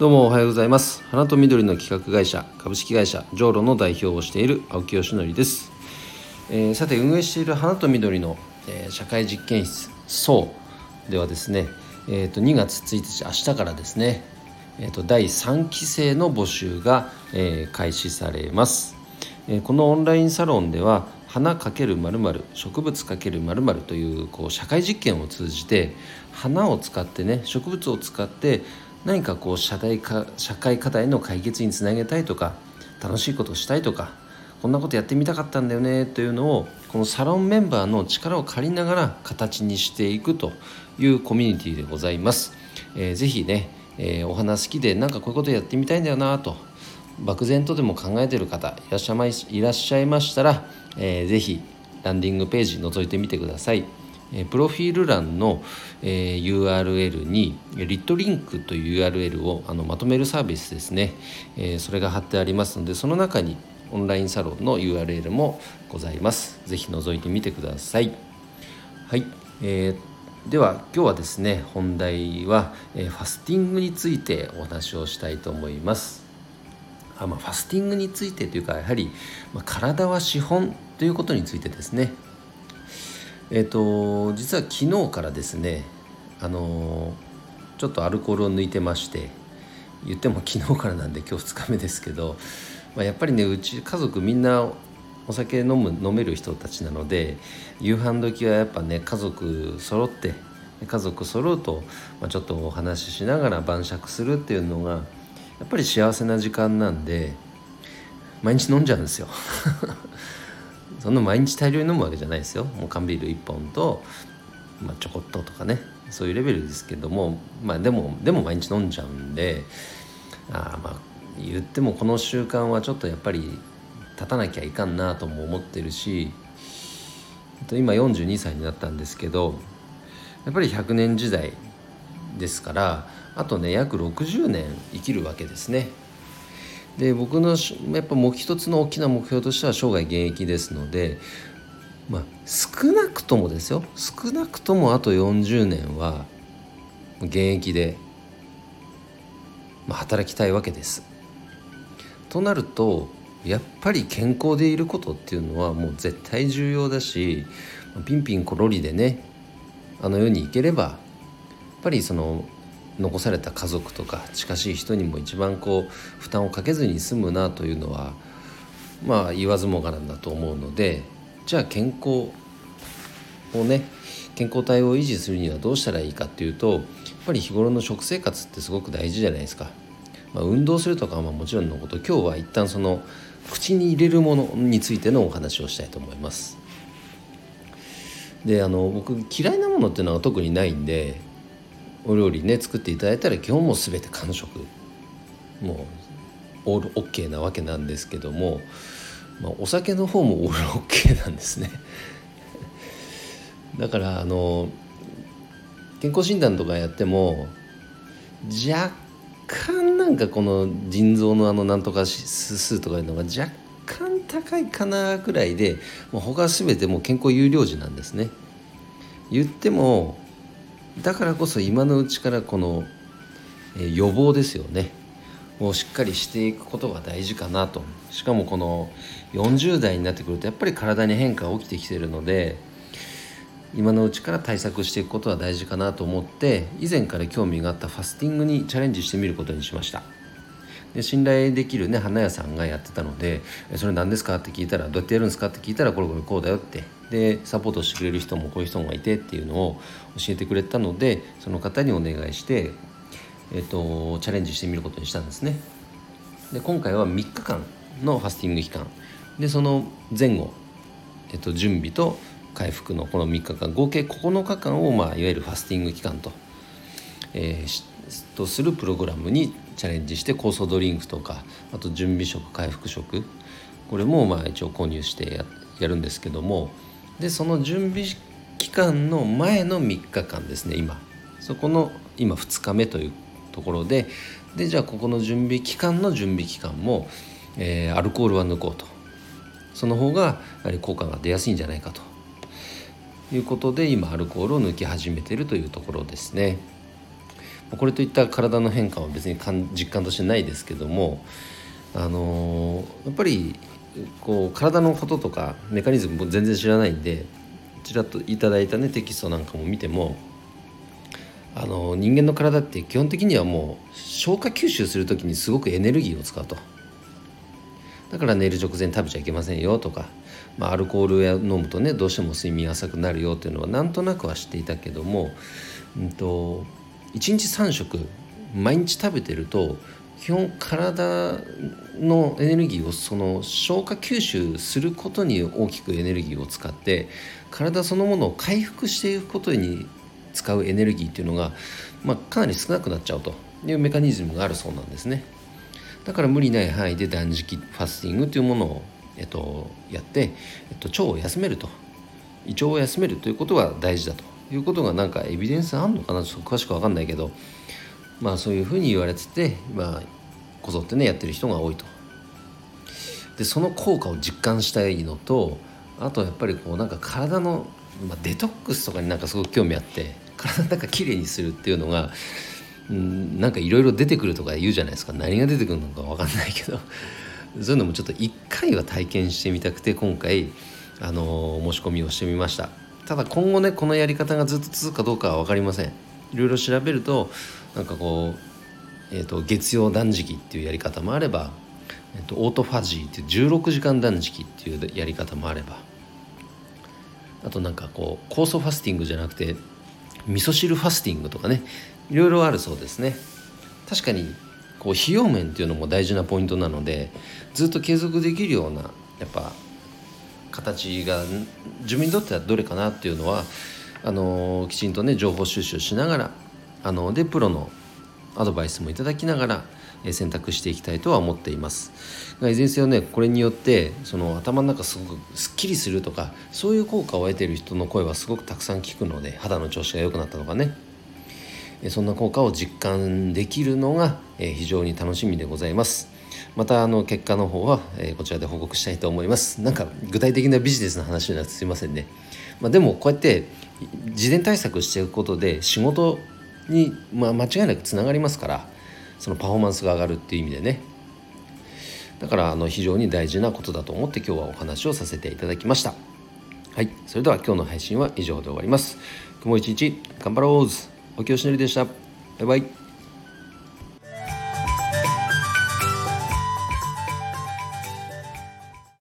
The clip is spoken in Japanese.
どうもおはようございます。花と緑の企画会社株式会社ジョーロの代表をしている青木よしのりです、えーさて運営している花と緑の、えー社会実験室そうではですねえー、と2月1日明日からですね、えー、と第3期生の募集が、えー開始されます、えーこのオンラインサロンでは花×〇〇植物×〇〇というこう社会実験を通じて花を使ってね植物を使って何かこう社題か社会課題の解決につなげたいとか楽しいことをしたいとかこんなことやってみたかったんだよねというのをこのサロンメンバーの力を借りながら形にしていくというコミュニティでございます。えーぜひね、えーお花好きでなんかこういうことやってみたいんだよなと漠然とでも考えてる方いらっしゃいまいいらっしゃいましたら、えーぜひランディングページ覗いてみてください。えプロフィール欄の、え URL にリットリンクという URL をあのまとめるサービスですね、えそれが貼ってありますのでその中にオンラインサロンの URL もございます。ぜひ覗いてみてください。はい、えーでは今日はですね本題は、えファスティングについてお話をしたいと思います。あまあ、ファスティングについてというかやはり、まあ、体は資本ということについてですねえっ、と実は昨日からですねあのちょっとアルコールを抜いてまして言っても昨日からなんで今日2日目ですけど、まあ、やっぱりねうち家族みんなお酒飲む飲める人たちなので夕飯時はやっぱね家族揃って家族揃うと、まあ、ちょっとお話ししながら晩酌するっていうのがやっぱり幸せな時間なんで毎日飲んじゃうんですよ。そんな毎日大量に飲むわけじゃないですよもう缶ビール1本と、まあ、ちょこっととかねそういうレベルですけどもまあでもでも毎日飲んじゃうんであまあ言ってもこの習慣はちょっとやっぱり立たなきゃいかんなとも思ってるし今42歳になったんですけどやっぱり100年時代ですからあとね約60年生きるわけですね。で僕のやっぱもう一つの大きな目標としては生涯現役ですので、まあ、少なくともですよ少なくともあと40年は現役で、まあ、働きたいわけです。となるとやっぱり健康でいることっていうのはもう絶対重要だしピンピンコロリでねあの世に行ければやっぱりその残された家族とか近しい人にも一番こう負担をかけずに済むなというのはまあ言わずもがなんだと思うのでじゃあ健康をね健康体を維持するにはどうしたらいいかっていうとやっぱり日頃の食生活ってすごく大事じゃないですか。まあ、運動するとかはもちろんのこと今日は一旦その口に入れるものについてのお話をしたいと思います。であの僕嫌いなものっていうのは特にないんでお料理ね作っていただいたら基本もう全て完食。もうオール OK なわけなんですけども、まあ、お酒の方もオール OK なんですね。だからあの健康診断とかやっても若干なんかこの腎臓のあのなんとか指数とかいうのが若干高いかなくらいでもう他は全てもう健康有料児なんですね。言ってもだからこそ今のうちからこの、え予防ですよねをしっかりしていくことが大事かなとしかもこの40代になってくるとやっぱり体に変化が起きてきてるので今のうちから対策していくことは大事かなと思って以前から興味があったファスティングにチャレンジしてみることにしましたで信頼できるね花屋さんがやってたので「それ何ですか?」って聞いたら「どうやってやるんですか?」って聞いたら「これこれこうだよ」ってでサポートしてくれる人もこういう人がいてっていうのを教えてくれたのでその方にお願いして、えっと、チャレンジしてみることにしたんですね。で今回は3日間のファスティング期間。でその前後、えっと、準備と回復のこの3日間合計9日間を、まあ、いわゆるファスティング期間と,、えーしとするプログラムにチャレンジして酵素ドリンクとかあと準備食回復食これもまあ一応購入してやるんですけどもでその準備期間の前の3日間ですね今。そこの今2日目というところででじゃあここの準備期間の準備期間も、えーアルコールは抜こうと。その方がやはり効果が出やすいんじゃないかと。いうことで今アルコールを抜き始めてるというところですね。これといった体の変化は別に実感としてないですけどもあのー、やっぱりこう体のこととかメカニズムも全然知らないんでちらっといただいたねテキストなんかも見てもあの人間の体って基本的にはもう消化吸収する時にすごくエネルギーを使うと。だから寝る直前食べちゃいけませんよとか、まあ、アルコールや飲むとねどうしても睡眠浅くなるよっていうのはなんとなくは知っていたけども、うんと、1日3食毎日食べてると基本体のエネルギーをその消化吸収することに大きくエネルギーを使って体そのものを回復していくことに使うエネルギーっていうのが、まあ、かなり少なくなっちゃうというメカニズムがあるそうなんですね。だから無理ない範囲で断食ファスティングというものを、えっと、やって、えっと、腸を休めると。胃腸を休めるということが大事だと。いうことがなんかエビデンスあんのかな？ちょっと詳しく分かんないけど。まあそういうふうに言われててまあこぞってねやってる人が多いと。でその効果を実感したいのとあとやっぱりこうなんか体の、まあ、デトックスとかになんかすごく興味あって体なんかきれいにするっていうのがうんなんかいろいろ出てくるとか言うじゃないですか。何が出てくるのか分かんないけど。そういうのもちょっと一回は体験してみたくて今回あの申し込みをしてみました。ただ今後ねこのやり方がずっと続くかどうかは分かりません。いろいろ調べるとなんかこう、えーと、月曜断食っていうやり方もあれば、えーと、オートファジーっていう16時間断食っていうやり方もあればあとなんかこう酵素ファスティングじゃなくて味噌汁ファスティングとかねいろいろあるそうですね。確かにこう費用面っていうのも大事なポイントなのでずっと継続できるようなやっぱ形が自分にとってはどれかなっていうのはあのきちんとね情報収集しながらあのでプロのアドバイスもいただきながら選択していきたいとは思っています。がいずれにせよねこれによってその頭の中すごくすっきりするとかそういう効果を得ている人の声はすごくたくさん聞くので肌の調子が良くなったとかね。そんな効果を実感できるのが非常に楽しみでございます。またあの結果の方はこちらで報告したいと思います。なんか具体的なビジネスの話になってすいませんね、まあ、でもこうやって事前対策していくことで仕事に、まあ、間違いなくつながりますからそのパフォーマンスが上がるっていう意味でね。だからあの非常に大事なことだと思って今日はお話をさせていただきました。はい。それでは今日の配信は以上で終わります。今日も一日頑張ろうおきよしのりでした。バイバイ。